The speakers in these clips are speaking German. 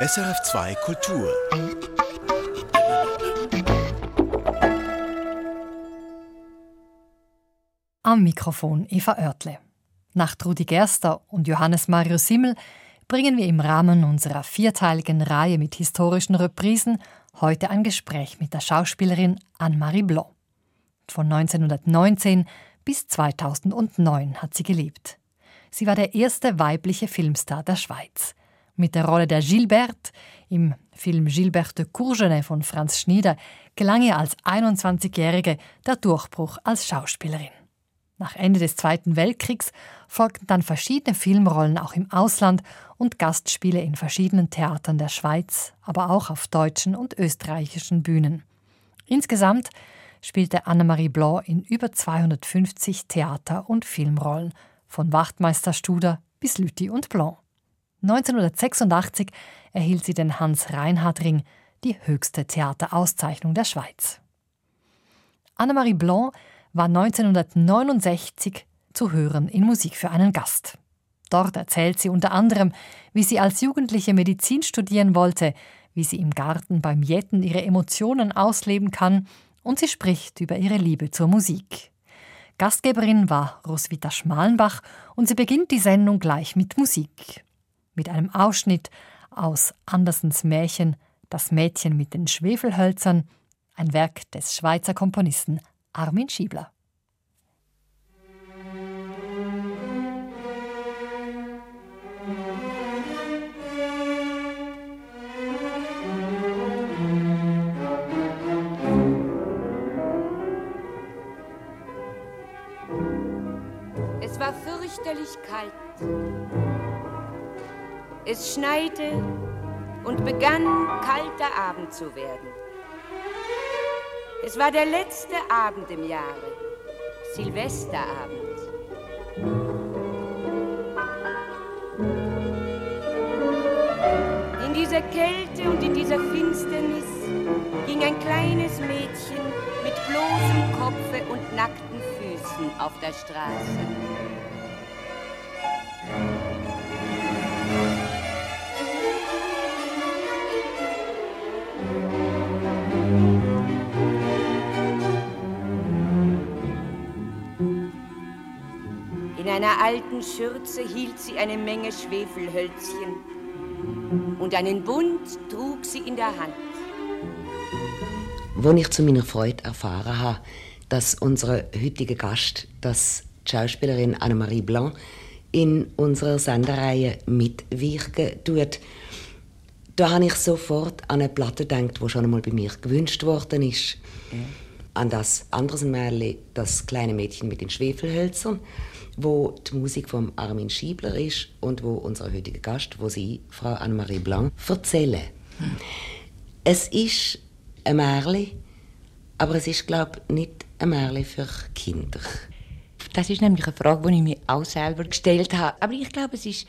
SRF2 Kultur. Am Mikrofon Eva Oertle. Nach Trudi Gerster und Johannes Mario Simmel bringen wir im Rahmen unserer vierteiligen Reihe mit historischen Reprisen heute ein Gespräch mit der Schauspielerin Anne-Marie Blanc. Von 1919 bis 2009 hat sie gelebt. Sie war der erste weibliche Filmstar der Schweiz. Mit der Rolle der Gilberte im Film Gilberte Courgenay von Franz Schnieder gelang ihr als 21-Jährige der Durchbruch als Schauspielerin. Nach Ende des Zweiten Weltkriegs folgten dann verschiedene Filmrollen auch im Ausland und Gastspiele in verschiedenen Theatern der Schweiz, aber auch auf deutschen und österreichischen Bühnen. Insgesamt spielte Annemarie Blanc in über 250 Theater- und Filmrollen, von Wachtmeister Studer bis Lüthi und Blanc. 1986 erhielt sie den Hans-Reinhardt-Ring, die höchste Theaterauszeichnung der Schweiz. Annemarie Blanc war 1969 zu hören in Musik für einen Gast. Dort erzählt sie unter anderem, wie sie als Jugendliche Medizin studieren wollte, wie sie im Garten beim Jetten ihre Emotionen ausleben kann und sie spricht über ihre Liebe zur Musik. Gastgeberin war Roswitha Schmalenbach und sie beginnt die Sendung gleich mit Musik mit einem Ausschnitt aus Andersens Märchen Das Mädchen mit den Schwefelhölzern, ein Werk des Schweizer Komponisten Armin Schiebler. Es war fürchterlich kalt. Es schneite und begann kalter Abend zu werden. Es war der letzte Abend im Jahre, Silvesterabend. In dieser Kälte und in dieser Finsternis ging ein kleines Mädchen mit bloßem Kopfe und nackten Füßen auf der Straße. Einer alten Schürze hielt sie eine Menge Schwefelhölzchen und einen Bund trug sie in der Hand. Wo ich zu meiner Freude erfahren habe, dass unser heutiger Gast, das Schauspielerin Annemarie Blanc, in unserer Sendereihe mitwirken tut, da habe ich sofort an eine Platte gedacht, die schon einmal bei mir gewünscht worden ist. Ja. An das Andersenmärchen, das kleine Mädchen mit den Schwefelhölzern wo die Musik von Armin Schiebler ist und wo unser heutiger Gast, wo sie, Frau Anne-Marie Blanc, erzählen. Es ist ein Märchen, aber es ist, glaube ich, nicht ein Märchen für Kinder. Das ist nämlich eine Frage, die ich mir auch selber gestellt habe. Aber ich glaube, es ist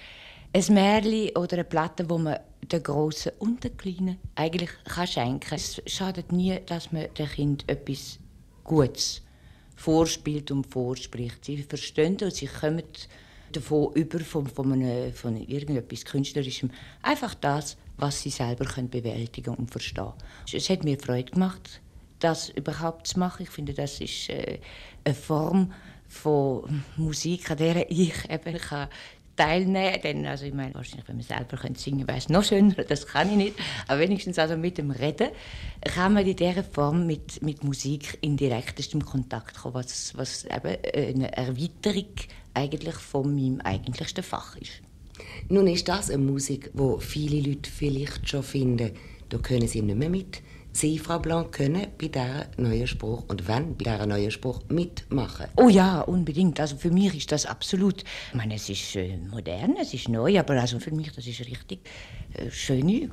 ein Märchen oder eine Platte, wo man den Großen und den Kleinen eigentlich kann schenken kann. Es schadet nie, dass man dem Kind etwas Gutes vorspielt und vorspricht. Sie verstehen und sie kommen davon über, von, von, einem, von irgendetwas Künstlerischem, einfach das, was sie selber können bewältigen und verstehen. Es hat mir Freude gemacht, das überhaupt zu machen. Ich finde, das ist äh, eine Form von Musik, an der ich eben kann teilnehmen kann. Also ich meine, wahrscheinlich, wenn man selber singen könnte, wäre es noch schöner, das kann ich nicht. Aber wenigstens also mit dem Reden kann man in dieser Form mit, mit Musik in direktestem Kontakt kommen, was, was eben eine Erweiterung eigentlich von meinem eigentlichsten Fach ist. Nun ist das eine Musik, wo viele Leute vielleicht schon finden, da können sie nicht mehr mit Sie, Frau Blanc, können bei diesem neuen Spruch und wenn bei diesem neuen Spruch mitmachen? Oh ja, unbedingt. Also für mich ist das absolut. Ich meine, es ist äh, modern, es ist neu, aber also für mich das ist richtig äh, schöne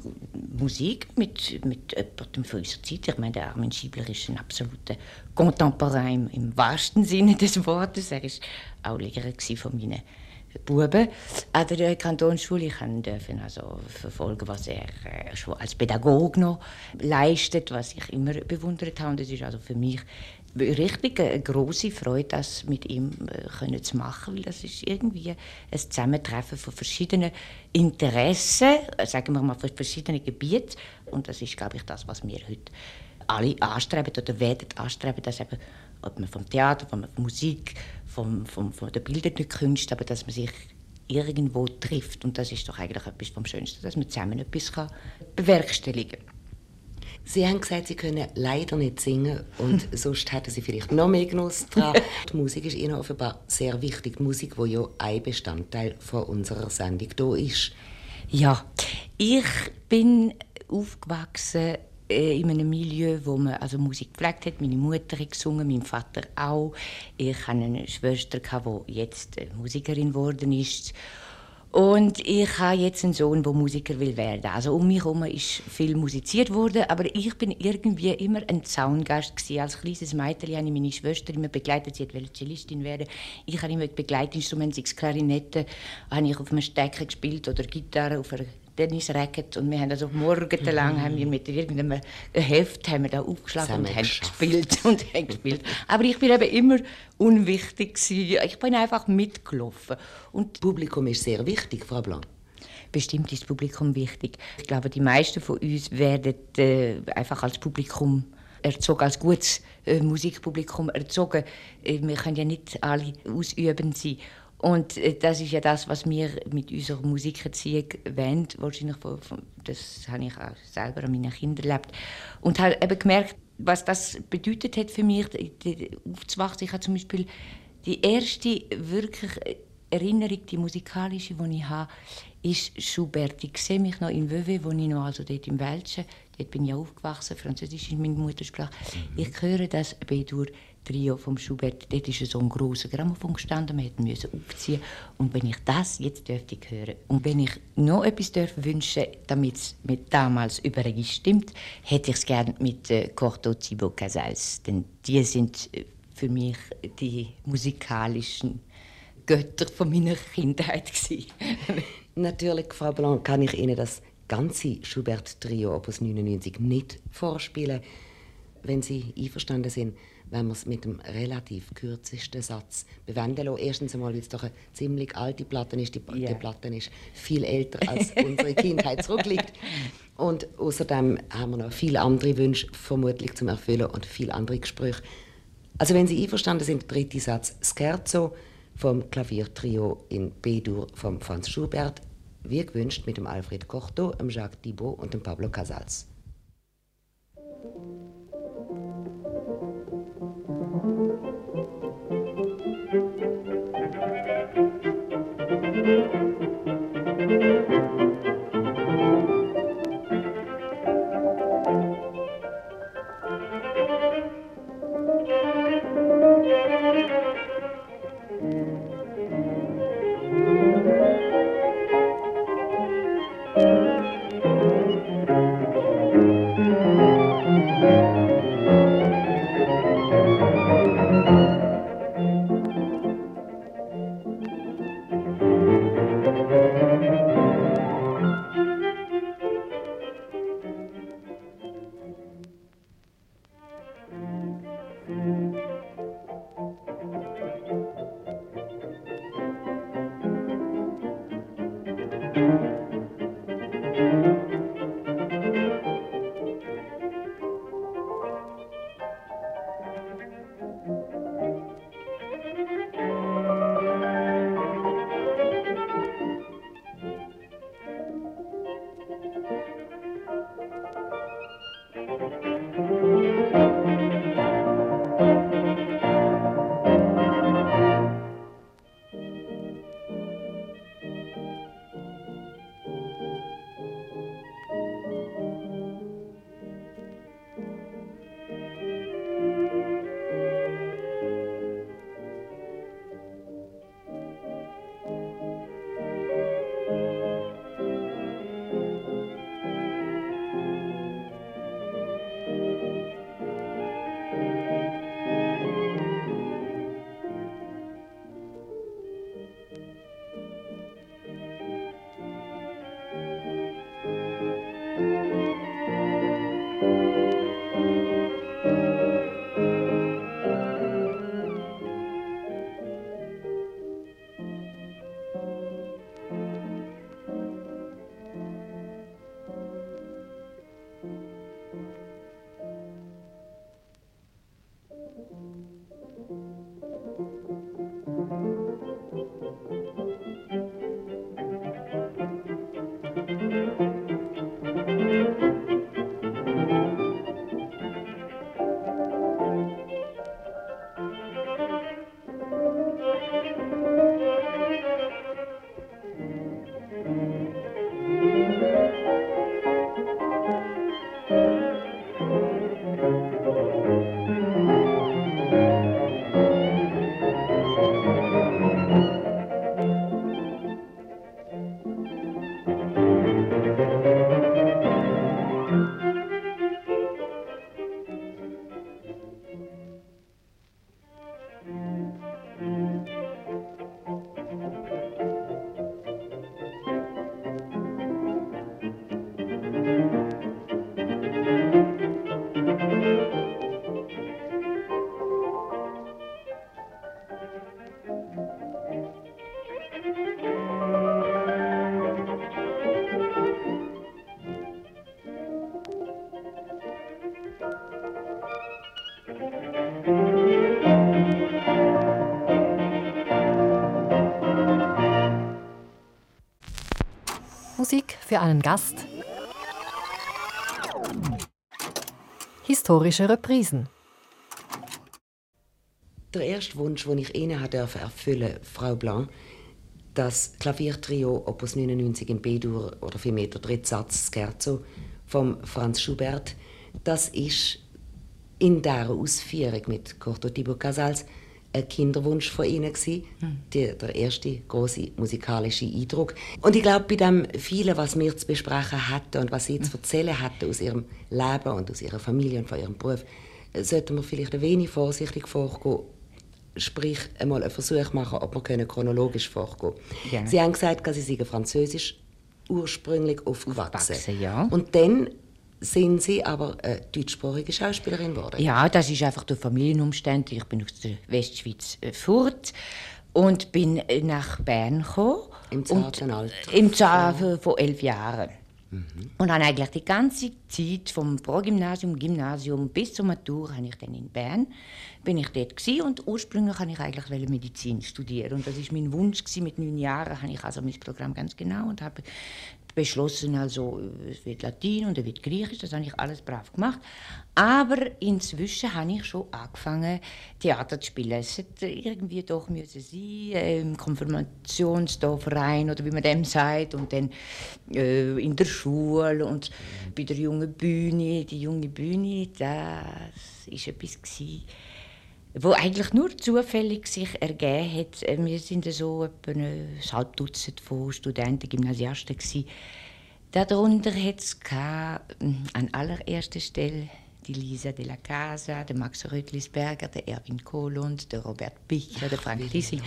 Musik mit, mit jemandem von unserer Zeit. Ich meine, der Armin Schiebler ist ein absoluter Contemporain im, im wahrsten Sinne des Wortes. Er ist auch Lehrer von meinen Buben an der Kantonsschule. Ich durfte also verfolgen, was er schon als Pädagoge noch leistet, was ich immer bewundert habe. Und das ist also für mich richtig eine große Freude, das mit ihm äh, können zu machen, weil das ist irgendwie ein Zusammentreffen von verschiedenen Interessen, sagen wir mal von verschiedenen Gebieten und das ist, glaube ich, das, was wir heute alle anstreben oder werden anstreben, dass eben, ob man vom Theater, von der Musik, vom, vom, von der bildenden Kunst, aber dass man sich irgendwo trifft und das ist doch eigentlich etwas vom Schönsten, dass man zusammen etwas kann bewerkstelligen kann. Sie haben gesagt, Sie können leider nicht singen und sonst hätten Sie vielleicht noch mehr Genuss daran. Die Musik ist Ihnen offenbar sehr wichtig. Die Musik, die ja ein Bestandteil von unserer Sendung hier ist. Ja, ich bin aufgewachsen in einem Milieu, wo man also Musik gepflegt hat. Meine Mutter hat gesungen, mein Vater auch. Ich hatte eine Schwester, die jetzt Musikerin geworden ist. Und ich habe jetzt einen Sohn, der Musiker will werden. Also um mich herum ist viel musiziert worden, aber ich bin irgendwie immer ein Zaungast gewesen. Als kleines Mädchen habe ich meine Schwester immer begleitet. Sie wollte Cellistin werden. Ich habe immer Begleitinstrumente, sei es Klarinette, habe ich auf einem Stecker gespielt oder Gitarre auf einer Tennisracket und wir haben also morgenlang mhm. haben wir mit irgendeinem Heft haben wir da aufgeschlagen und haben gespielt und haben gespielt. Aber ich bin eben immer unwichtig gewesen. Ich bin einfach mitgelaufen. Und das Publikum ist sehr wichtig, Frau Blanc. Bestimmt ist das Publikum wichtig. Ich glaube, die meisten von uns werden äh, einfach als Publikum erzogen, als gutes äh, Musikpublikum erzogen. Äh, wir können ja nicht alle ausüben sein. Und äh, das ist ja das, was wir mit unserer Musikerziehung wollen. Wahrscheinlich von, von, das habe ich auch selber an meinen Kindern erlebt. Und habe eben gemerkt, was das bedeutet hat für mich, aufzuwachsen. Ich habe zum Beispiel die erste wirklich Erinnerung, die musikalische, die ich habe, ist Schubert. Ich sehe mich noch in Vevey, wo ich noch also dort im Welschen, dort bin ich aufgewachsen, Französisch ist meine Muttersprache. Mhm. Ich höre das B-Dur Trio vom Schubert, dort ist so ein grosser Grammophon gestanden, wir mussten aufziehen. Und wenn ich das jetzt dürfte hören und wenn ich noch etwas dürfte wünschen, damit es mit damals übereinstimmt, hätte ich es gerne mit äh, Corto Zibo Casals. Denn die sind äh, für mich die musikalischen Götter von meiner Kindheit Natürlich, Frau Blanc, kann ich Ihnen das ganze Schubert-Trio Opus 99 nicht vorspielen. Wenn Sie einverstanden sind, wenn wir es mit dem relativ kürzesten Satz bewenden lassen. Erstens einmal, weil es doch eine ziemlich alte Platte ist. Die, yeah. die Platte ist viel älter, als unsere Kindheit zurückliegt. Und außerdem haben wir noch viele andere Wünsche vermutlich zum Erfüllen und viele andere Gespräche. Also wenn Sie einverstanden sind, der dritte Satz Scherzo vom Klaviertrio in B-Dur von Franz Schubert, wie gewünscht mit dem Alfred Corto, dem Jacques Thibault und dem Pablo Casals. Für einen Gast. Historische Reprisen. Der erste Wunsch, den ich Ihnen erfüllen durfte, Frau Blanc, das Klaviertrio Opus 99 in B-Dur oder vielmehr der dritte Satz Scherzo von Franz Schubert, das ist in dieser Ausführung mit Corto Thibaut Casals ein Kinderwunsch von ihnen gewesen, mhm. die, der erste große musikalische Eindruck. Und ich glaube, bei dem vielen, was wir zu besprechen hatten und was sie zu hm. erzählen hatten aus ihrem Leben und aus ihrer Familie und von ihrem Beruf, sollten wir vielleicht ein wenig vorsichtig vorgehen sprich einmal einen Versuch machen, ob wir können chronologisch vorgehen können. Sie haben gesagt, dass Sie seien französisch ursprünglich aufgewachsen. aufgewachsen ja. Und dann sind Sie aber eine deutschsprachige Schauspielerin geworden. Ja, das ist einfach der Familienumstand. Ich bin aus der Westschweiz äh, fort und bin äh, nach Bern gekommen. Im zarten Alter? Im Zarten von elf Jahren. Mhm. Und habe eigentlich die ganze Zeit vom Progymnasium, Gymnasium bis zur Matur habe ich dann in Bern bin ich dort gewesen. und ursprünglich wollte ich eigentlich Medizin studieren und das ist mein Wunsch gewesen. Mit neun Jahren habe ich also mein Programm ganz genau und habe beschlossen, also es wird Latein und es wird Griechisch, das habe ich alles brav gemacht. Aber inzwischen habe ich schon angefangen, Theater zu spielen. Es hätte irgendwie doch müssen sein, im Konfirmationsverein oder wie man dem sagt, und dann äh, in der Schule und bei der jungen Bühne. Die junge Bühne, das war etwas gewesen, wo eigentlich nur zufällig sich ergeben hat. Äh, wir sind so etwa ein halb Dutzend von Studenten, Gymnasiasten gewesen. Darunter hat es an allererster Stelle die Lisa de la Casa, der Max Rötlisberger, der Erwin Kohlund, der Robert Bichler, der Frank Tissing,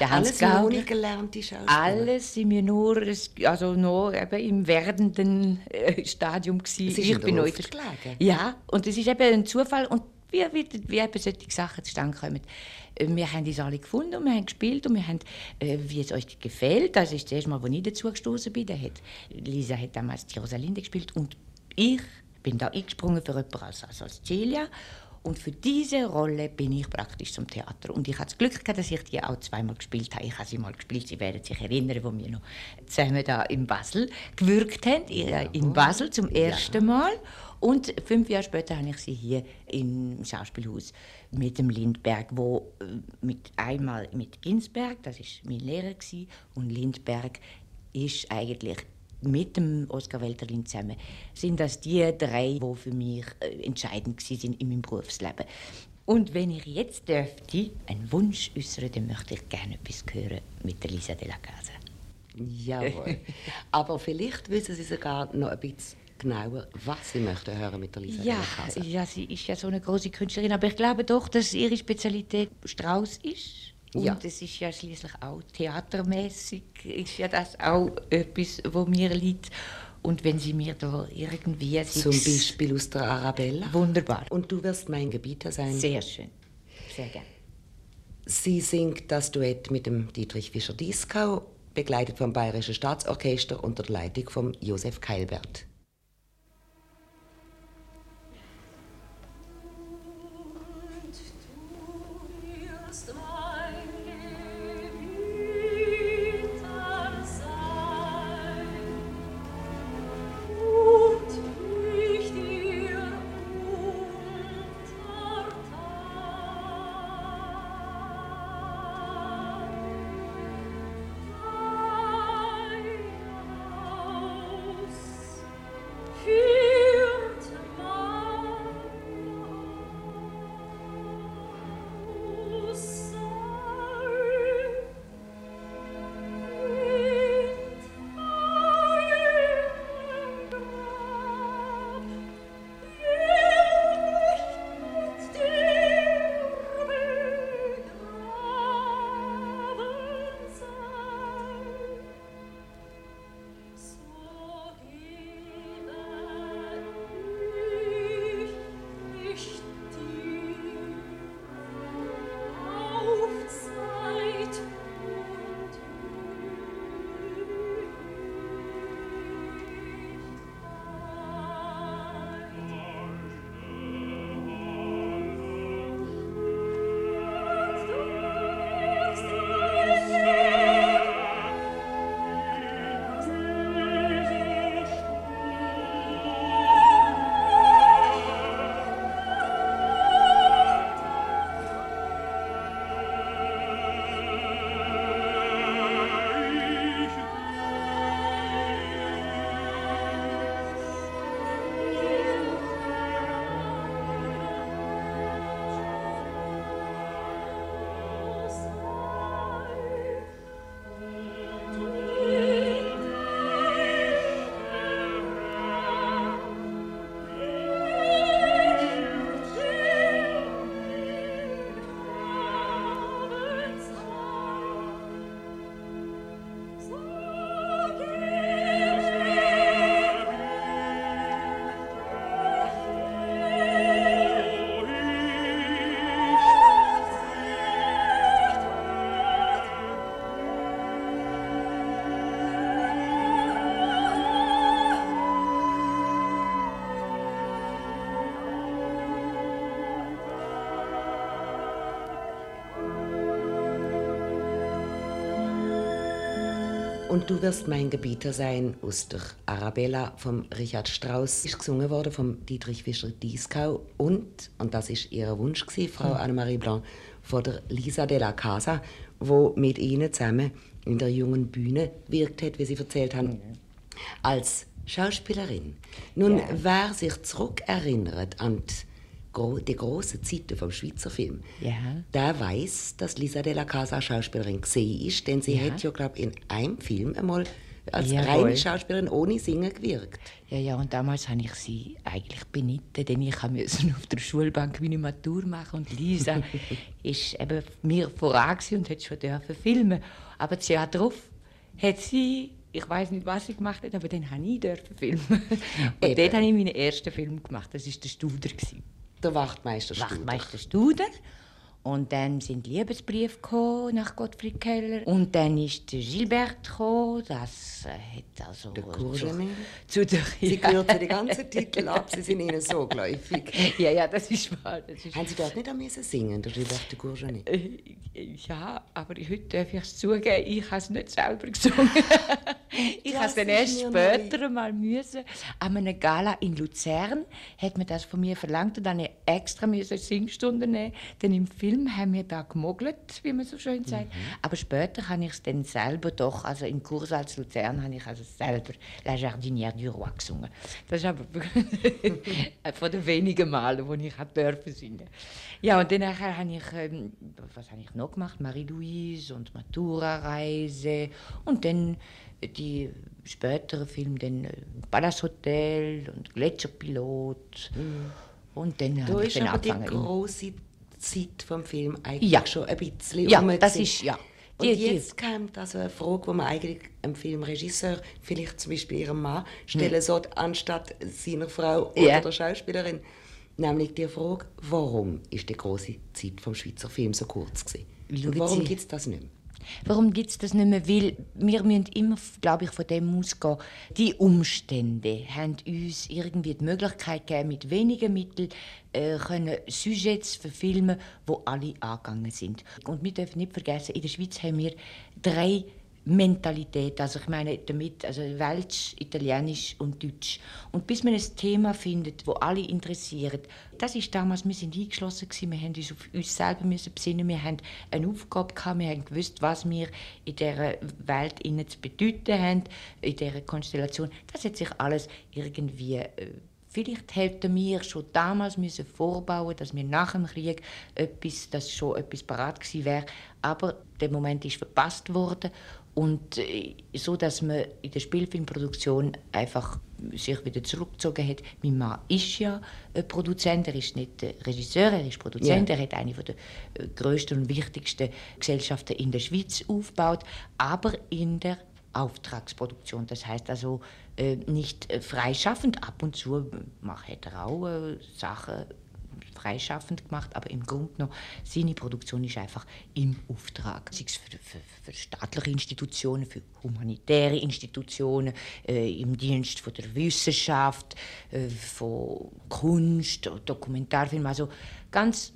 der Hans Alles gelernte Schauspieler? Alles sind wir nur, also nur eben im werdenden äh, Stadium gewesen. ich bin heute Ja, und es ist eben ein Zufall und wie, wie, wie eben solche Sachen zustande kommen. Äh, wir haben uns alle gefunden und wir haben gespielt und wir haben, äh, wie es euch gefällt. Das ist das erste Mal, als ich dazu gestoßen bin. Hat, Lisa hat damals die Rosalinde gespielt und ich bin da eingesprungen für jemanden als, als Celia. Und für diese Rolle bin ich praktisch zum Theater. Und ich hatte das Glück dass ich die auch zweimal gespielt habe. Ich habe sie mal gespielt, Sie werden sich erinnern, wo wir noch zusammen da in Basel gewirkt haben. In Basel zum ersten Mal. Und fünf Jahre später habe ich sie hier im Schauspielhaus mit dem Lindberg, wo äh, mit einmal mit Ginsberg, das ist mein Lehrer gewesen, und Lindberg ist eigentlich mit dem Oskar Welterlin zusammen sind das die drei, die für mich äh, entscheidend sind in meinem Berufsleben. Und wenn ich jetzt dürfte einen Wunsch äußern, dann möchte ich gerne etwas hören mit der Lisa de la Casa. Jawohl. Aber vielleicht wissen Sie sogar noch ein bisschen genauer, was Sie möchten hören mit der Lisa ja, ja, sie ist ja so eine große Künstlerin, aber ich glaube doch, dass ihre Spezialität Strauß ist. Und ja. es ist ja schließlich auch theatermäßig, ist ja das auch etwas, wo mir liegt. Und wenn Sie mir da irgendwie... Zum Beispiel aus der Arabella? Wunderbar. Und du wirst mein Gebieter sein? Sehr schön. Sehr gern. Sie singt das Duett mit dem Dietrich Fischer-Dieskau, begleitet vom Bayerischen Staatsorchester unter der Leitung von Josef Keilbert. Du wirst mein Gebieter sein aus der Arabella von Richard Strauss. Ist gesungen worden vom Dietrich Fischer Dieskau und und das ist ihr Wunsch gewesen, Frau Annemarie Blanc von der Lisa de la Casa, wo mit ihnen zusammen in der jungen Bühne wirkt hat, wie sie erzählt haben, als Schauspielerin. Nun, wer sich zurückerinnert an die gro die großen Zeiten vom Schweizer Film, Ja. der weiß, dass Lisa de la Casa Schauspielerin gesehen ist, denn sie Ja. hat ja, glaube in einem Film einmal als Jawohl. reine Schauspielerin ohne Singen gewirkt. Ja, ja, und damals habe ich sie eigentlich benitten, denn ich musste auf der Schulbank meine Matur machen und Lisa ist eben mir voran und hat schon dürfen filmen. Aber das Jahr darauf hat sie, ich weiß nicht, was sie gemacht hat, aber dann habe ich dürfen filmen. Und Eben. dort habe ich meinen ersten Film gemacht. Das war der Studer. gewesen. Der Wachtmeister Studer. Wachtmeister Studer. Und dann sind Liebesbriefe gekommen nach Gottfried Keller. Und dann ist der Gilbert gekommen. Das äh, hat also Der Courgenay. zu, zu der Sie kürzen die ganzen Titel ab, sie sind ihnen so geläufig. Ja, ja, das ist wahr. Das ist Haben Sie dort nicht am singen, der Gilbert de Courgenay? Äh, Ja, aber heute darf ich es zugeben, ich habe es nicht selber gesungen. ich habe es dann erst später mal müssen. An einer Gala in Luzern hat man das von mir verlangt und dann extra müssen eine Singstunde nehmen. Denn im Film haben wir da gemogelt, wie man so schön sagt. Mhm. Aber später habe ich es dann selber doch, also im Kurs als Luzern habe ich also selber La Jardinière du Roi gesungen. Das ist aber von den wenigen Malen, wo ich hat dürfen singen. Ja, und dann habe ich, ähm, was habe ich noch gemacht? Marie-Louise und Matura-Reise und dann die späteren Filme, dann äh, Palace Hotel und Gletscherpilot. Und dann Da habe ich dann aber die angefangen. Zeit vom Film eigentlich Ja. schon ein bisschen Ja, das ist- ja. Und Die- die- jetzt kommt also eine Frage, die man eigentlich einem Filmregisseur, vielleicht zum Beispiel ihrem Mann, stellen sollte, anstatt seiner Frau oder Hm. Ja. der Schauspielerin. Nämlich die Frage, warum ist die große Zeit vom Schweizer Film so kurz gewesen? Schauen warum gibt es das nicht mehr? Warum gibt es das nicht mehr? Weil wir müssen immer, glaube ich, von dem ausgehen. Die Umstände haben uns irgendwie die Möglichkeit gegeben, mit wenigen Mitteln äh, können Sujets verfilmen, wo alle angegangen sind. Und wir dürfen nicht vergessen, in der Schweiz haben wir drei Mentalität, also ich meine damit, also Welsch, Italienisch und Deutsch. Und bis man ein Thema findet, wo alle interessiert, das ist damals, wir sind eingeschlossen gewesen, wir haben uns auf uns selber müssen besinnen, wir haben eine Aufgabe gehabt, wir haben gewusst, was wir in dieser Welt innen zu bedeuten haben, in dieser Konstellation. Das hat sich alles irgendwie äh, Vielleicht hätten wir schon damals müssen vorbauen, dass wir nach dem Krieg etwas, dass schon etwas parat gewesen wäre. Aber der Moment ist verpasst worden und äh, so, dass man in der Spielfilmproduktion einfach sich wieder zurückgezogen hat. Mein Mann ist ja äh, Produzent, er ist nicht äh, Regisseur, er ist Produzent. Ja. Er hat eine der größten und wichtigsten Gesellschaften in der Schweiz aufgebaut, aber in der Auftragsproduktion. Das heißt also äh, nicht freischaffend. Ab und zu macht er auch äh, Sachen freischaffend gemacht, aber im Grunde genommen, seine Produktion ist einfach im Auftrag. Sei es für, für, für staatliche Institutionen, für humanitäre Institutionen, äh, im Dienst von der Wissenschaft, äh, von Kunst, Dokumentarfilm, also ganz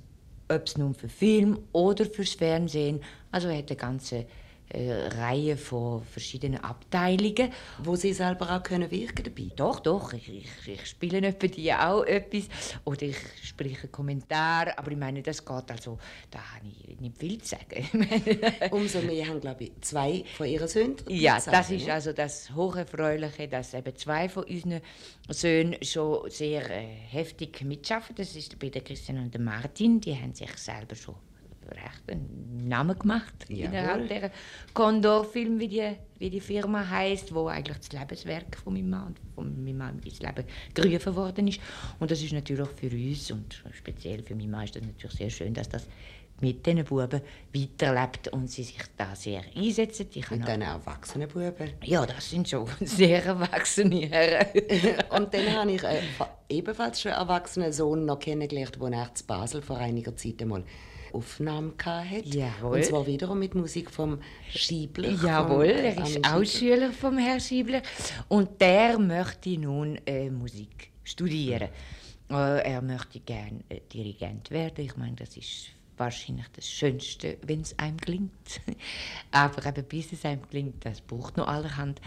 ob es nun für Film oder fürs Fernsehen. Also er hat eine ganze Reihe von verschiedenen Abteilungen. Wo Sie selber auch können wirken dabei. Doch, doch, ich, ich, ich spiele etwa die auch etwas oder ich spreche Kommentar, aber ich meine, das geht also, da habe ich nicht viel zu sagen. Umso mehr haben, glaube ich, zwei von Ihren Söhnen. ja, das ist ne? also das Hocherfreuliche, dass eben zwei von unseren Söhnen schon sehr äh, heftig mitschaffen. Das ist bei der Christian und der Martin. Die haben sich selber schon recht einen Namen gemacht Jawohl. innerhalb der Condor-Film, wie die, wie die Firma heißt, wo eigentlich das Lebenswerk von meinem Mann und von meinem Mann ins Leben gerufen worden ist. Und das ist natürlich für uns und speziell für meinen Mann ist das natürlich sehr schön, dass das mit diesen Buben weiterlebt und sie sich da sehr einsetzen. Ich Mit noch- diesen erwachsenen Buben. ja, das sind schon sehr erwachsene Herren. Und dann habe ich einen fa- ebenfalls schon erwachsenen Sohn noch kennengelernt, der nach Basel vor einiger Zeit einmal Aufnahmen hatte. Jawohl. Und zwar wiederum mit Musik vom Schiebler. Jawohl, er ist auch. Schüler vom Herrn Schiebler und der möchte nun äh, Musik studieren. Äh, er möchte gerne äh, Dirigent werden. Ich meine, das ist wahrscheinlich das Schönste, wenn es einem gelingt. Aber eben, bis es einem gelingt, das braucht noch allerhand.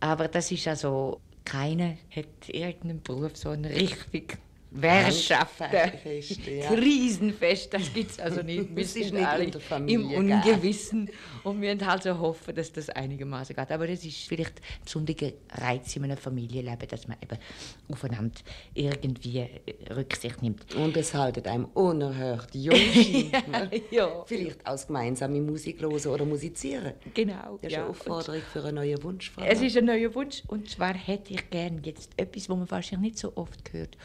Aber das ist also, keiner hat irgendeinen Beruf so eine richtig Währschaften, ja. Krisenfest, das gibt es also nicht. Wir sind nicht alle im Ungewissen und wir halt so hoffen, dass das einigermaßen geht. Aber das ist vielleicht ein besonderer Reiz in einem Familienleben, dass man eben aufeinander irgendwie äh, Rücksicht nimmt. Und es haltet einem unerhört jung. ja, ja. Vielleicht als gemeinsame Musik hören oder musizieren. Genau. Das ist ja. eine Aufforderung für einen neuen Wunsch. Es ist ein neuer Wunsch und zwar hätte ich gerne jetzt etwas, was man wahrscheinlich nicht so oft hört.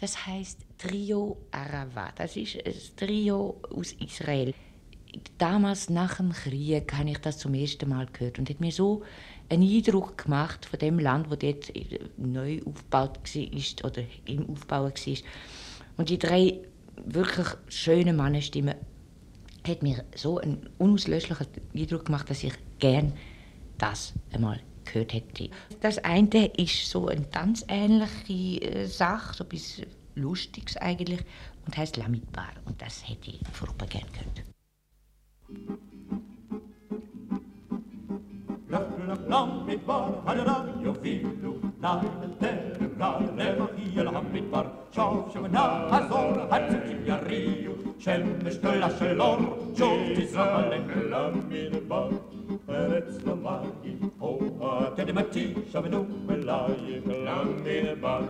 Das heißt Trio Arava. Das ist ein Trio aus Israel. Damals nach dem Krieg habe ich das zum ersten Mal gehört und hat mir so einen Eindruck gemacht von dem Land, wo dort neu aufgebaut war oder im Aufbau war. Und die drei wirklich schönen Mannenstimmen hat mir so einen unauslöschlichen Eindruck gemacht, dass ich gern das einmal gehört hätte. Das eine ist so eine tanzähnliche äh, Sache, so etwas Lustiges eigentlich, und heißt Lamidbar. Und das hätte ich furchtbar gern gehört. Lamidbar, العلم يلعب بالبر شوف شو نهزون هتجيب يا الريو شمش طلع شلور شوف تسالم لم من البر أرت لماي هو تدمتي شمنو ملاي لم من البر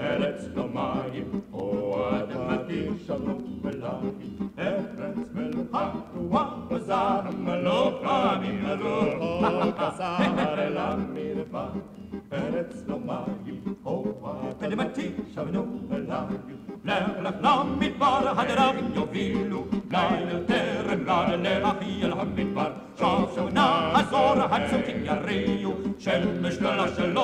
أرت لماي هو تدمتي شمنو ملاي أرت ملحق وزار ملوك رامي ملوك אפילו לילה טרם לילה לרחי אל המדבר שב שונה הזור הצוקים יריעו שמש דלה של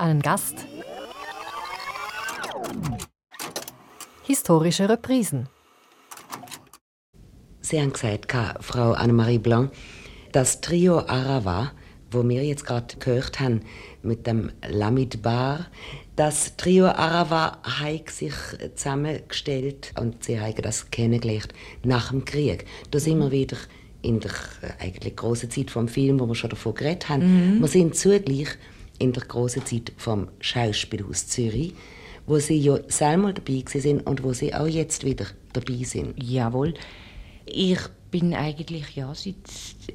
Für einen Gast. Historische Reprisen. Sie haben gesagt, Frau Annemarie Blanc, das Trio Arava, wo wir jetzt gerade gehört haben, mit dem Lamid Bar, das Trio Arava hat sich zusammengestellt und sie haben das kennengelernt nach dem Krieg. Da sind wir wieder in der äh, eigentlich großen Zeit vom Film, wo wir schon davon geredet haben. Mhm. Wir sind zugleich in der großen Zeit vom Schauspielhaus Zürich, wo Sie ja selber dabei sind und wo Sie auch jetzt wieder dabei sind. Jawohl. Ich bin eigentlich ja seit,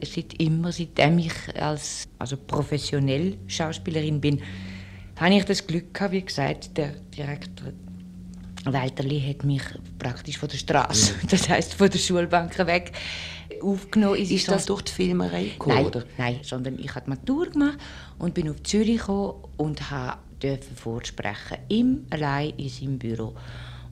seit immer, seitdem ich als also professionell Schauspielerin bin, habe ich das Glück gehabt, wie gesagt, der Direktor Walterli hat mich praktisch von der Straße, mhm. das heißt von der Schulbank weg, aufgenommen. Ist, ist das durch die Filmerei gekommen, nein, oder? Nein, sondern ich habe Matur gemacht und bin auf Zürich gekommen und durfte vorsprechen, im allein in seinem Büro.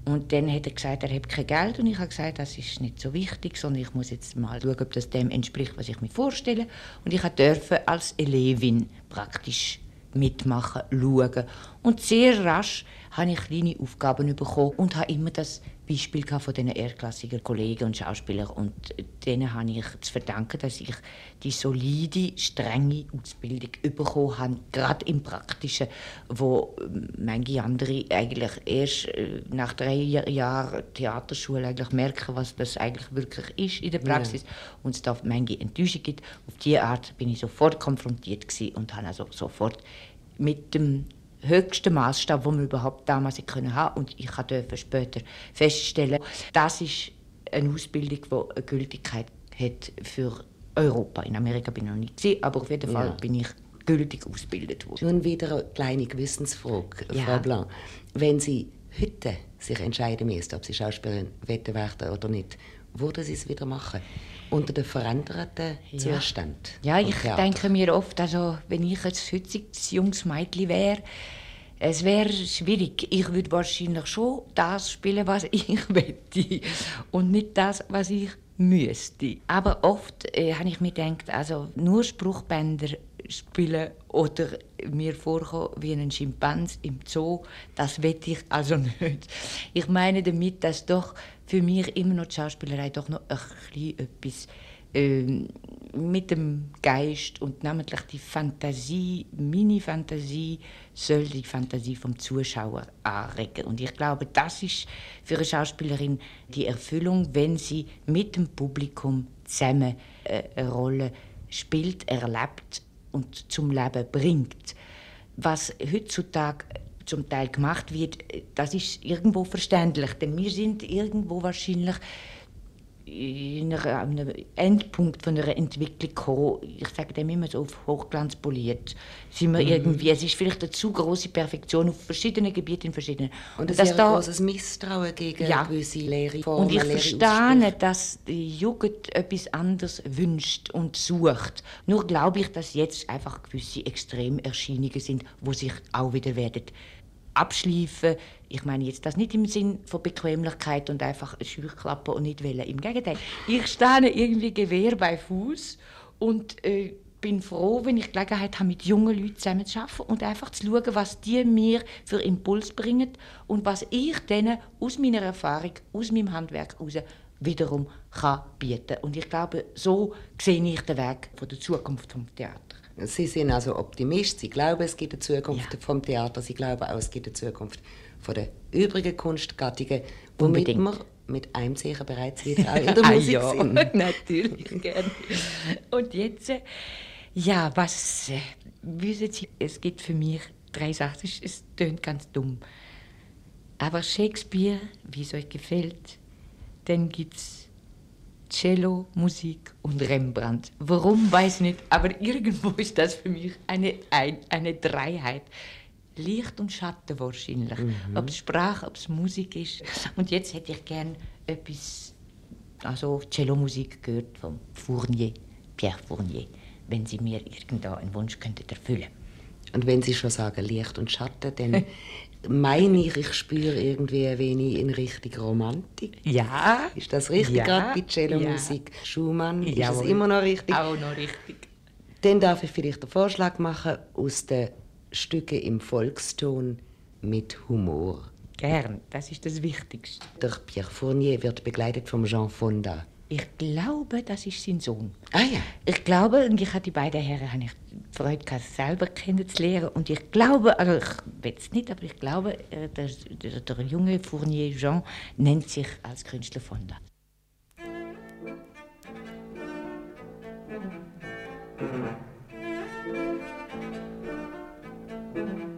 Und dann hat er gesagt, er hat kein Geld und ich habe gesagt, das ist nicht so wichtig, sondern ich muss jetzt mal schauen, ob das dem entspricht, was ich mir vorstelle. Und ich durfte als Elevin praktisch mitmachen, schauen. Und sehr rasch habe ich kleine Aufgaben bekommen und habe immer das Beispiel von diesen erstklassigen Kollegen und Schauspielern. Und denen habe ich zu verdanken, dass ich die solide, strenge Ausbildung bekommen habe, gerade im Praktischen, wo manche andere eigentlich erst äh, nach drei Jahren Theaterschule eigentlich merken, was das eigentlich wirklich ist in der Praxis. Ja. Und es da manche Enttäuschung gibt. Auf diese Art bin ich sofort konfrontiert und habe also sofort mit dem höchsten Maßstab, den wir überhaupt damals können haben und ich durfte später feststellen, das ist eine Ausbildung, die eine Gültigkeit hat für Europa. In Amerika bin ich noch nicht gesehen, aber auf jeden Fall ja. bin ich gültig ausgebildet worden. Nun wieder eine kleine Gewissensfrage, ja. Frau Blanc. Wenn Sie heute sich entscheiden müssten, ob Sie Schauspielerin werden oder nicht, würden Sie es wieder machen? Unter den veränderten Ja. Zuständen? Ja, ich denke mir oft, also, wenn ich ein heutiges junges Mädchen wäre, es wäre schwierig. Ich würde wahrscheinlich schon das spielen, was ich möchte und nicht das, was ich müsste. Aber oft äh, habe ich mir gedacht, also nur Spruchbänder spielen oder mir vorkommen wie ein Schimpans im Zoo, das will ich also nicht. Ich meine damit, dass doch für mich immer noch die Schauspielerei doch noch ein etwas ähm, mit dem Geist und namentlich die Fantasie, meine Fantasie, soll die Fantasie vom Zuschauer anregen. Und ich glaube, das ist für eine Schauspielerin die Erfüllung, wenn sie mit dem Publikum zusammen äh, eine Rolle spielt, erlebt und zum Leben bringt. Was heutzutage zum Teil gemacht wird, das ist irgendwo verständlich, denn wir sind irgendwo wahrscheinlich in einem Endpunkt von einer Entwicklung gekommen. Ich sage dem immer so auf Hochglanz poliert. Sind Mhm. wir irgendwie, es ist vielleicht eine zu große Perfektion auf verschiedenen Gebieten in verschiedenen. Und es ist ein großes Misstrauen gegen Ja. gewisse leere Formen, und ich verstehe, Aussprüche. dass die Jugend etwas anderes wünscht und sucht. Nur glaube ich, dass jetzt einfach gewisse Extremerscheinungen sind, wo sich auch wieder werden abschleifen. Ich meine jetzt das nicht im Sinn von Bequemlichkeit und einfach Scheuklappen und nicht wollen. Im Gegenteil, ich stehe irgendwie Gewehr bei Fuß und äh, bin froh, wenn ich Gelegenheit habe, mit jungen Leuten zusammen zu arbeiten und einfach zu schauen, was die mir für Impuls bringen und was ich denen aus meiner Erfahrung, aus meinem Handwerk heraus wiederum kann bieten. Und ich glaube, so sehe ich den Weg von der Zukunft vom Theater. Sie sind also Optimist, Sie glauben, es gibt eine Zukunft vom Theater, Sie glauben auch, es gibt eine Zukunft von den übrigen Kunstgattungen, womit Unbedingt. wir mit einem sicher bereits wieder auch in der Ah, Musik ja, sind. natürlich gerne. Und jetzt, äh, ja, was äh, wissen Sie, es gibt für mich drei Sachen, es, es tönt ganz dumm. Aber Shakespeare, wie es euch gefällt, dann gibt es Cello, Musik und Rembrandt. Warum, weiß ich nicht, aber irgendwo ist das für mich eine, ein, eine Dreiheit. Licht und Schatten wahrscheinlich. Ob es Sprache, ob es Musik ist. Und jetzt hätte ich gern etwas, also Cello-Musik gehört von Fournier, Pierre Fournier, wenn Sie mir irgendwo einen Wunsch könnten erfüllen. Und wenn Sie schon sagen Licht und Schatten, dann meine ich, ich spüre irgendwie ein wenig in Richtung Romantik. Ja. Ist das richtig, Ja, gerade bei Cello-Musik? Schumann, ist Jawohl. es immer noch richtig? Auch noch richtig. Dann darf ich vielleicht den Vorschlag machen, aus den Stücken im Volkston mit Humor. Gern, das ist das Wichtigste. Der Pierre Fournier wird begleitet von Jean Fonda. Ich glaube, das ist sein Sohn. Ah ja. Ich glaube, und ich habe die beiden Herren habe ich Freude gehabt, selber kennenzulernen. Und ich glaube, also ich weiß es nicht, aber ich glaube, äh, der, der, junge Fournier Jean nennt sich als Künstler Fonda. Thank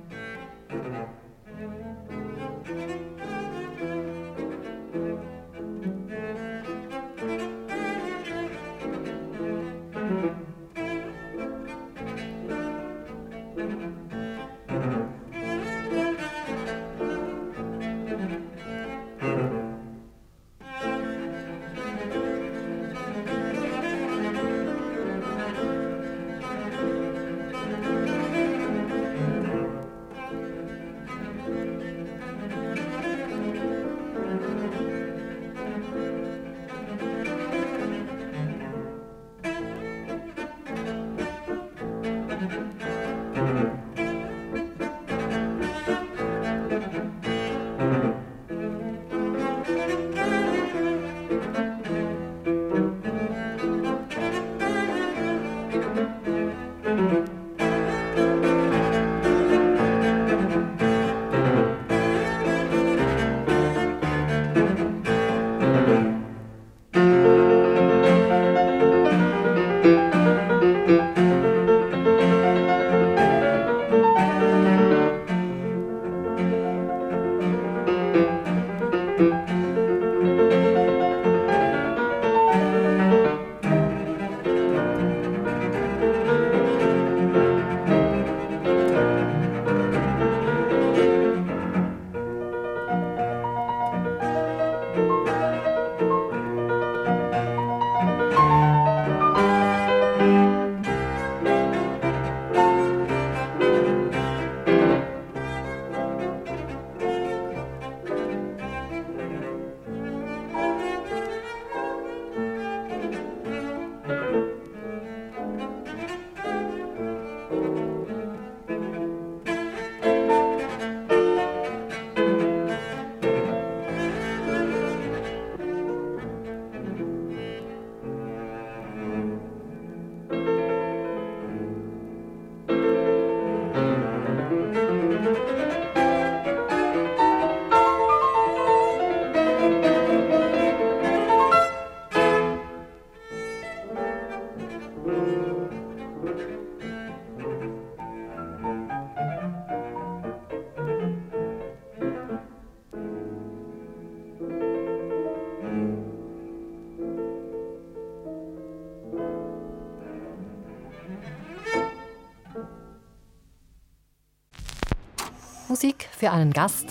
Musik für einen Gast.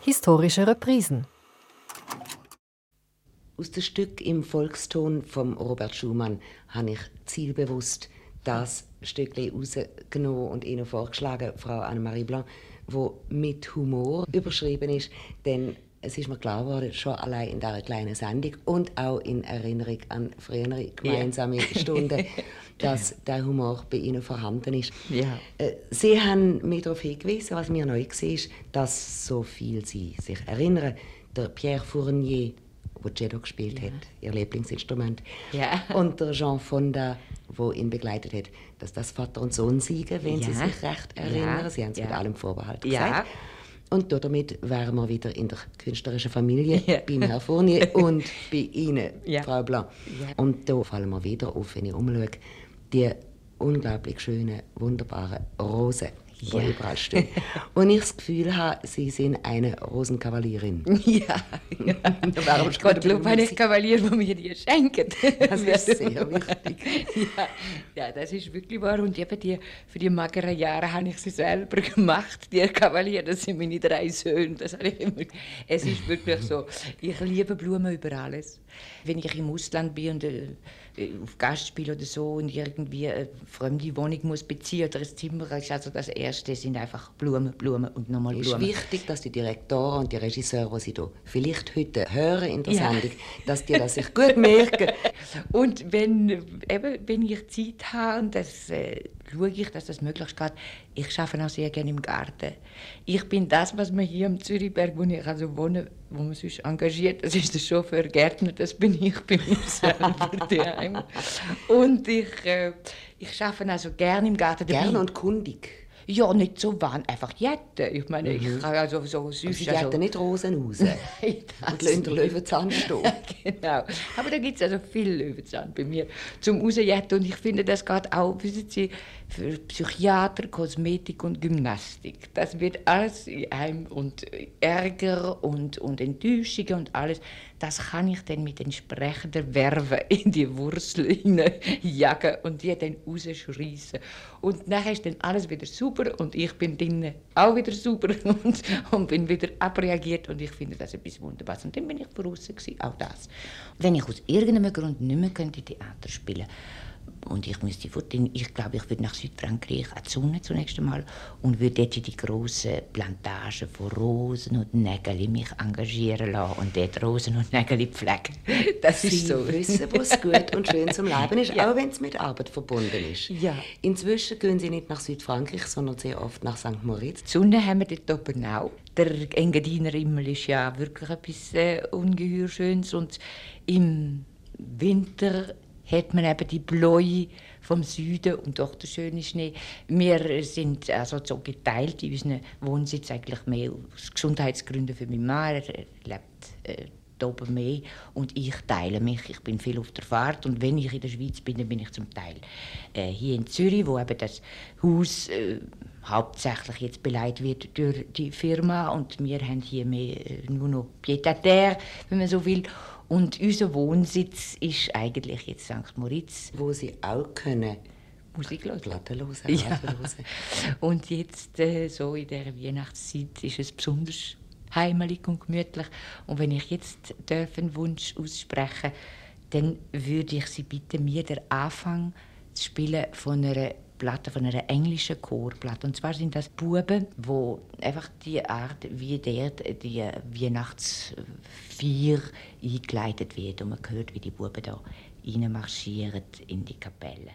Historische Reprisen. Aus dem Stück im Volkston von Robert Schumann habe ich zielbewusst das Stückchen rausgenommen und Ihnen vorgeschlagen, Frau Annemarie Blanc, wo mit Humor überschrieben ist, denn es ist mir klar geworden, schon allein in dieser kleinen Sendung und auch in Erinnerung an frühere gemeinsame yeah. Stunden, dass der Humor bei Ihnen vorhanden ist. Yeah. Sie haben mir darauf hingewiesen, was mir neu war, dass, so viel Sie sich erinnern, der Pierre Fournier, der Cello gespielt yeah. hat, Ihr Lieblingsinstrument, und der Jean Fonda, der ihn begleitet hat, dass das Vater und Sohn siegen, wenn Sie sich recht erinnern. Sie haben es mit allem Vorbehalt gesagt. Und damit wären wir wieder in der künstlerischen Familie, ja. beim Herrn Fournier und bei Ihnen, ja. Frau Blanc. Ja. Und da fallen wir wieder auf, wenn ich umschaue, die unglaublich schönen, wunderbaren Rosen. Die überall stehen. Und ich das Gefühl habe, Sie sind eine Rosenkavalierin. Ja, ja. ich glaube, eine Kavalier, der mir die schenkt. Das ist sehr wichtig. Ja, ja, das ist wirklich wahr. Und eben die, für die mageren Jahre habe ich sie selber gemacht, die Kavalier. Das sind meine drei Söhne. Das habe ich immer. Es ist wirklich so. Ich liebe Blumen über alles. Wenn ich im Ausland bin und äh, auf Gastspiel oder so und irgendwie eine fremde Wohnung muss beziehen oder ein Zimmer, also das Erste sind einfach Blumen, Blumen und nochmal Blumen. Es ist wichtig, dass die Direktoren und die Regisseure, die sie hier vielleicht heute hören in der ja. Sendung, dass die das sich gut merken. und wenn, eben, wenn ich Zeit habe, das äh, schaue ich, dass das möglichst geht. Ich arbeite auch sehr gerne im Garten. Ich bin das, was man hier im Zürichberg, wo ich also wohne, wo man sich engagiert, das ist der Chauffeur Gärtner, das bin ich bei mir selber Und ich, äh, ich arbeite also gerne im Garten. Gerne und kundig. Ja, nicht so wann, einfach jetten. Ich meine, mhm. ich kann also so süß... Aber Sie jetten also... nicht Rosen raus Nein, und lassen den Löwenzahn stehen. genau. Aber da gibt es also viel Löwenzahn bei mir zum Rausjetten. Und ich finde, das geht auch, wissen Sie, für Psychiater, Kosmetik und Gymnastik. Das wird alles und Ärger und, und Enttäuschungen und alles. Das kann ich dann mit entsprechender Werbe in die Wurzel jagen und die dann rausschreissen. Und nachher ist dann alles wieder super und ich bin drinnen auch wieder super und, und bin wieder abreagiert und ich finde das etwas Wunderbares. Und dann bin ich voraus, auch das. Wenn ich aus irgendeinem Grund nicht mehr Theater spielen könnte, und ich müsste fort. Ich glaube, ich würde nach Südfrankreich an die Sonne zunächst einmal und würde dort in die grossen Plantagen von Rosen und Nägel mich engagieren lassen und dort Rosen und Nägel pflegen. Das ist Sie so. wissen, was gut und schön zum Leben ist, ja. auch wenn es mit Arbeit verbunden ist. Ja. Inzwischen gehen Sie nicht nach Südfrankreich, sondern sehr oft nach St. Moritz. Die Sonne haben wir dort oben auch. Der Engadiner Himmel ist ja wirklich etwas äh, ungeheuer Schönes und im Winter hat man eben die Bläue vom Süden und doch der schöne Schnee. Wir sind also so geteilt in unserem Wohnsitz eigentlich mehr aus Gesundheitsgründen für meinen Mann. Er lebt äh, oben mehr und ich teile mich. Ich bin viel auf der Fahrt und wenn ich in der Schweiz bin, dann bin ich zum Teil äh, hier in Zürich, wo eben das Haus äh, hauptsächlich jetzt beleidigt wird durch die Firma und wir haben hier mehr, äh, nur noch Pied-à-terre, wenn man so will. Und unser Wohnsitz ist eigentlich jetzt St. Moritz. Wo Sie auch können Musik hören. Platten hören, ja. Und jetzt, äh, so in der Weihnachtszeit, ist es besonders heimelig und gemütlich. Und wenn ich jetzt einen Wunsch aussprechen dann würde ich Sie bitten, mir den Anfang zu spielen von einer Platte, von einer englischen Chorplatte. Und zwar sind das Buben, wo einfach die Art, wie der die Weihnachtsfeier eingeleitet wird. Und man hört, wie die Buben da reinmarschieren in die Kapelle.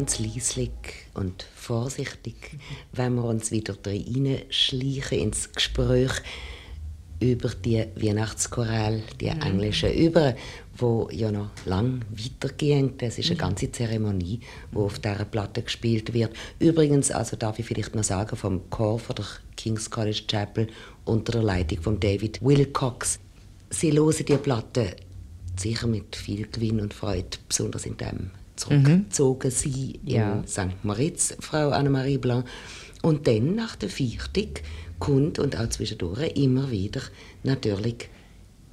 Ganz leislich und vorsichtig, wenn wir uns wieder reinschleichen ins Gespräch über die Weihnachtschoral, die englischen, über, wo ja noch lang weitergehen. Das ist eine mhm. ganze Zeremonie, wo auf dieser Platte gespielt wird. Übrigens, also darf ich vielleicht noch sagen, vom Chor von der King's College Chapel unter der Leitung von David Wilcox. Sie hören die Platte sicher mit viel Gewinn und Freude, besonders in dem zurückgezogen mhm. sie ja. in St. Moritz, Frau Annemarie Blanc. Und dann nach der Viertig kommt und auch zwischendurch immer wieder natürlich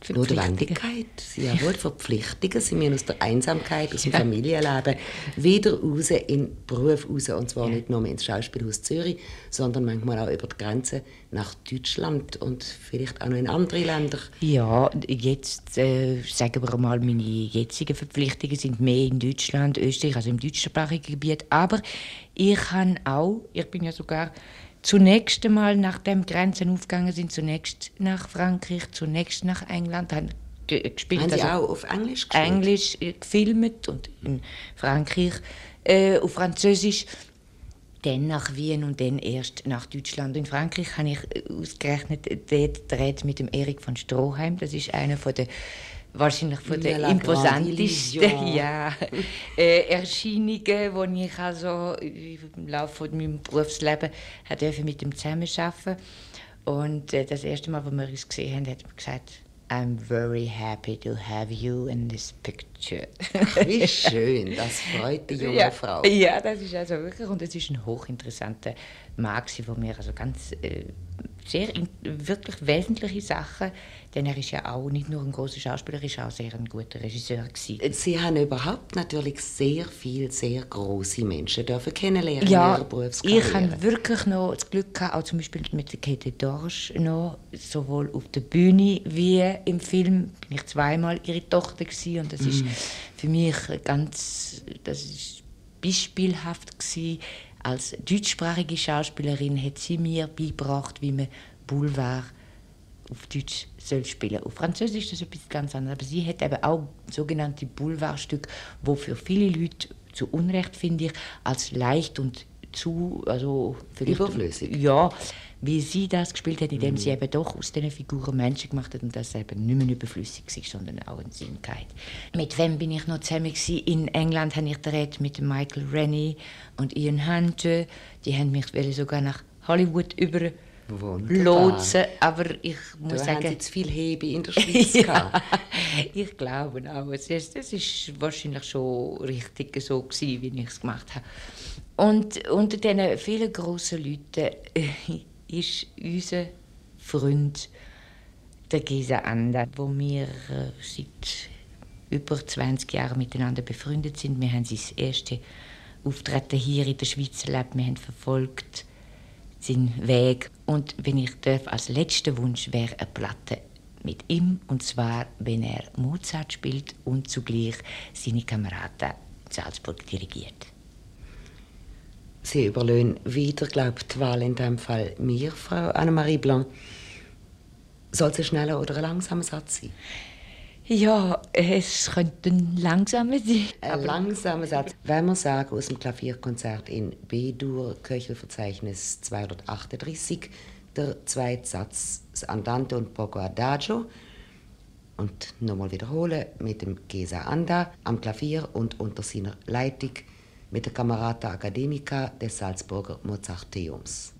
Notwendigkeit, jawohl, Verpflichtungen. Sie müssen aus der Einsamkeit, aus dem ja. Familienleben wieder raus in den Beruf raus. Und zwar ja. nicht nur ins Schauspielhaus Zürich, sondern manchmal auch über die Grenze nach Deutschland und vielleicht auch noch in andere Länder. Ja, jetzt äh, sagen wir mal, meine jetzigen Verpflichtungen sind mehr in Deutschland, Österreich, also im deutschsprachigen Gebiet. Aber ich kann auch, ich bin ja sogar zunächst einmal, nachdem Grenzen aufgegangen sind, zunächst nach Frankreich, zunächst nach England, haben gespielt. Haben Sie also auch auf Englisch gespielt? Englisch äh, gefilmt und in Frankreich äh, auf Französisch. Dann nach Wien und dann erst nach Deutschland. In Frankreich habe ich äh, ausgerechnet dort gedreht mit dem Erik von Stroheim. Das ist einer von der wahrscheinlich von den imposantesten ja, äh, Erscheinungen, die ich also im Laufe meines Berufslebens mit ihm zusammenarbeiten Und äh, das erste Mal, als wir uns gesehen haben, hat er gesagt, I'm very happy to have you in this picture. Wie schön, das freut die junge ja, Frau. Ja, das ist also wirklich, und es ist ein hochinteressanter Mann von mir, also ganz äh, sehr wirklich wesentliche Sachen, denn er ist ja auch nicht nur ein großer Schauspieler, er ist auch sehr ein guter Regisseur gewesen. Sie haben überhaupt natürlich sehr viele sehr große Menschen dürfen kennenlernen ja, in Ihrer Berufskarriere. ich habe wirklich noch das Glück gehabt, auch zum Beispiel mit der Käthe Dorsch noch, sowohl auf der Bühne wie im Film, bin ich zweimal ihre Tochter gewesen, und das mm. ist für mich ganz, das ist beispielhaft gewesen als deutschsprachige Schauspielerin hat sie mir beigebracht, wie man Boulevard auf Deutsch soll spielen. Auf Französisch ist das etwas ganz anderes. Aber sie hat eben auch sogenannte Boulevardstücke, wo für viele Leute zu Unrecht finde ich als leicht und zu also überflüssig. Ja, wie sie das gespielt hat, indem mhm. sie eben doch aus diesen Figuren Menschen gemacht hat und das eben nicht mehr überflüssig war, sondern auch eine Sinnkeit. Mit wem bin ich noch zusammen gewesen? In England habe ich gedreht mit Michael Rennie und Ian Hunter. Die haben mich sogar nach Hollywood über lotsen, aber ich muss du sagen... jetzt viel Hebe in der Schweiz ja, ich glaube auch. Es ist, ist wahrscheinlich schon richtig so gewesen, wie ich es gemacht habe. Und unter diesen vielen grossen Leuten äh, ist unser Freund der Gesa Anda, wo wir äh, seit über 20 Jahren miteinander befreundet sind. Wir haben sein erste Auftreten hier in der Schweiz erlebt. Wir haben verfolgt seinen Weg. Und wenn ich darf, als letzter Wunsch wäre eine Platte mit ihm, und zwar, wenn er Mozart spielt und zugleich seine Kameraden Salzburg dirigiert. Sie überlöhnen wieder, glaube die Wahl in diesem Fall mir, Frau Annemarie Blanc. Soll es ein schneller oder ein langsamer Satz sein? Ja, es könnte ein langsamer sein. Ein langsamer Satz. Wenn wir sagen, aus dem Klavierkonzert in B-Dur, Köchelverzeichnis 238, der zweite Satz, das Andante und Poco Adagio. Und nochmal wiederholen mit dem Gesa Anda am Klavier und unter seiner Leitung mit der Camerata Academica des Salzburger Mozarteums.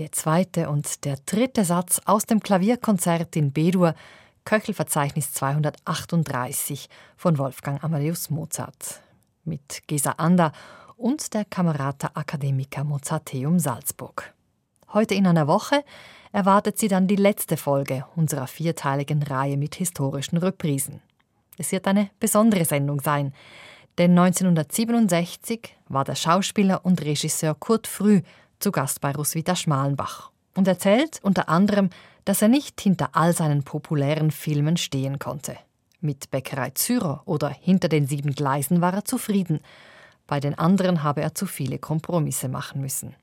Der zweite und der dritte Satz aus dem Klavierkonzert in B-Dur, Köchelverzeichnis 238 von Wolfgang Amadeus Mozart mit Gesa Ander und der Camerata Academica Mozarteum Salzburg. Heute in einer Woche erwartet sie dann die letzte Folge unserer vierteiligen Reihe mit historischen Reprisen. Es wird eine besondere Sendung sein, denn 1967 war der Schauspieler und Regisseur Kurt Früh zu Gast bei Roswitha Schmalenbach und erzählt unter anderem, dass er nicht hinter all seinen populären Filmen stehen konnte. Mit Bäckerei Zürer oder Hinter den sieben Gleisen war er zufrieden. Bei den anderen habe er zu viele Kompromisse machen müssen.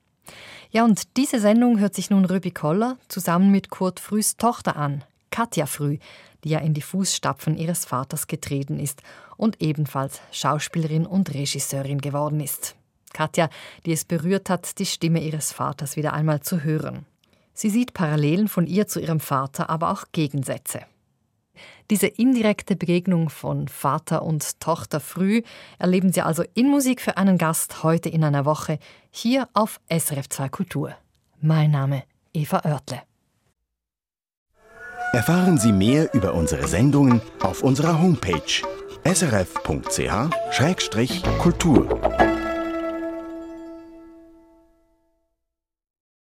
Ja, und diese Sendung hört sich nun Rübi Koller zusammen mit Kurt Frühs Tochter an, Katja Früh, die ja in die Fußstapfen ihres Vaters getreten ist und ebenfalls Schauspielerin und Regisseurin geworden ist. Katja, die es berührt hat, die Stimme ihres Vaters wieder einmal zu hören. Sie sieht Parallelen von ihr zu ihrem Vater, aber auch Gegensätze. Diese indirekte Begegnung von Vater und Tochter früh erleben Sie also in Musik für einen Gast heute in einer Woche hier auf SRF 2 Kultur. Mein Name Eva Oertle. Erfahren Sie mehr über unsere Sendungen auf unserer Homepage srf.ch-kultur.